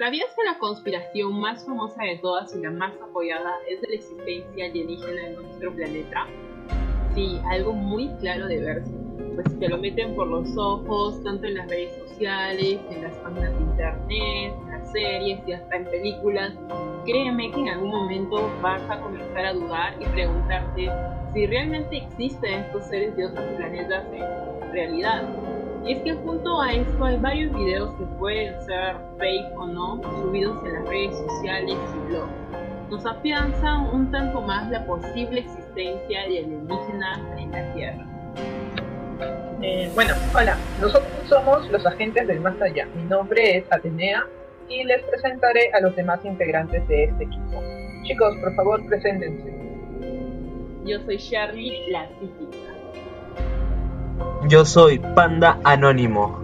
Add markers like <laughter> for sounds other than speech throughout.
¿Sabías que la conspiración más famosa de todas y la más apoyada es de la existencia alienígena en nuestro planeta? Sí, algo muy claro de verse, pues que lo meten por los ojos, tanto en las redes sociales, en las páginas de internet, en las series y hasta en películas. Créeme que en algún momento vas a comenzar a dudar y preguntarte si realmente existen estos seres de otros planetas en realidad. Y es que junto a esto hay varios videos que pueden ser fake o no, subidos en las redes sociales y blogs. Nos afianzan un tanto más la posible existencia de alienígenas en la Tierra. Eh, bueno, hola, nosotros somos los agentes del más allá. Mi nombre es Atenea y les presentaré a los demás integrantes de este equipo. Chicos, por favor, preséntense. Yo soy Shirley, la psíquica. Yo soy Panda Anónimo.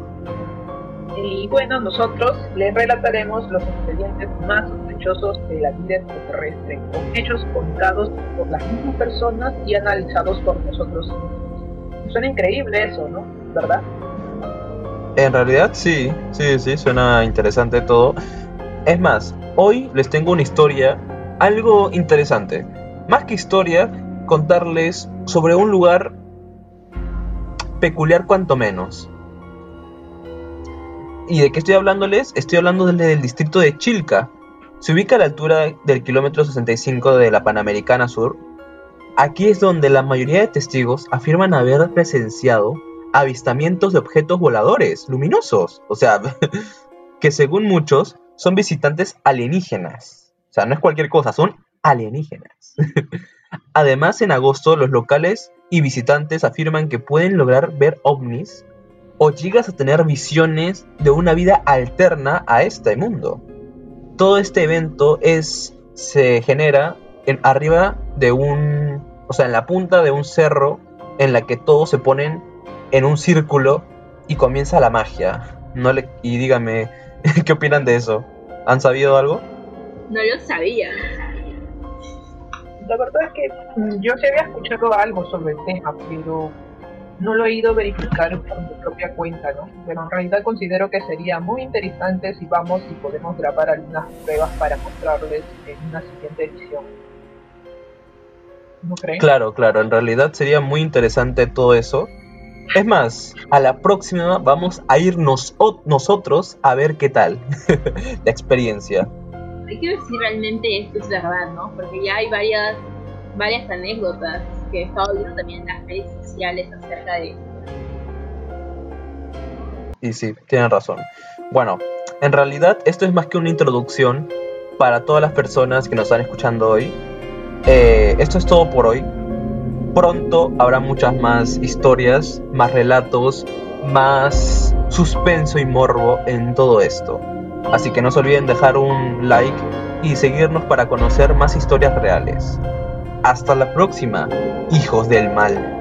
Y bueno, nosotros les relataremos los expedientes más sospechosos de la vida extraterrestre, con hechos contados por las mismas personas y analizados por nosotros mismos. Suena increíble eso, ¿no? ¿Verdad? En realidad sí, sí, sí, suena interesante todo. Es más, hoy les tengo una historia, algo interesante. Más que historia, contarles sobre un lugar peculiar cuanto menos. ¿Y de qué estoy hablándoles? Estoy hablando del, distrito de Chilca. Se ubica a la altura del kilómetro 65 de la Panamericana Sur. Aquí es donde la mayoría de testigos afirman haber presenciado avistamientos de objetos voladores luminosos. O sea, <laughs> que según muchos son visitantes alienígenas. O sea, no es cualquier cosa, son alienígenas. <laughs> Además, en agosto los locales y visitantes afirman que pueden lograr ver ovnis o llegas a tener visiones de una vida alterna a este mundo. Todo este evento es se genera en arriba de un, o sea, en la punta de un cerro en la que todos se ponen en un círculo y comienza la magia. No le y dígame, <laughs> ¿qué opinan de eso? ¿Han sabido algo? No lo sabía. La verdad es que mm, yo sí había escuchado algo sobre el tema, pero no lo he ido a verificar por mi propia cuenta, ¿no? Pero en realidad considero que sería muy interesante si vamos y podemos grabar algunas pruebas para mostrarles en una siguiente edición. ¿No creen? Claro, claro, en realidad sería muy interesante todo eso. Es más, a la próxima vamos a ir nos- nosotros a ver qué tal <laughs> la experiencia. Hay que ver si realmente esto es verdad, ¿no? Porque ya hay varias, varias anécdotas que he estado viendo también en las redes sociales acerca de esto. Y sí, tienen razón. Bueno, en realidad esto es más que una introducción para todas las personas que nos están escuchando hoy. Eh, esto es todo por hoy. Pronto habrá muchas más historias, más relatos, más suspenso y morbo en todo esto. Así que no se olviden dejar un like y seguirnos para conocer más historias reales. Hasta la próxima, hijos del mal.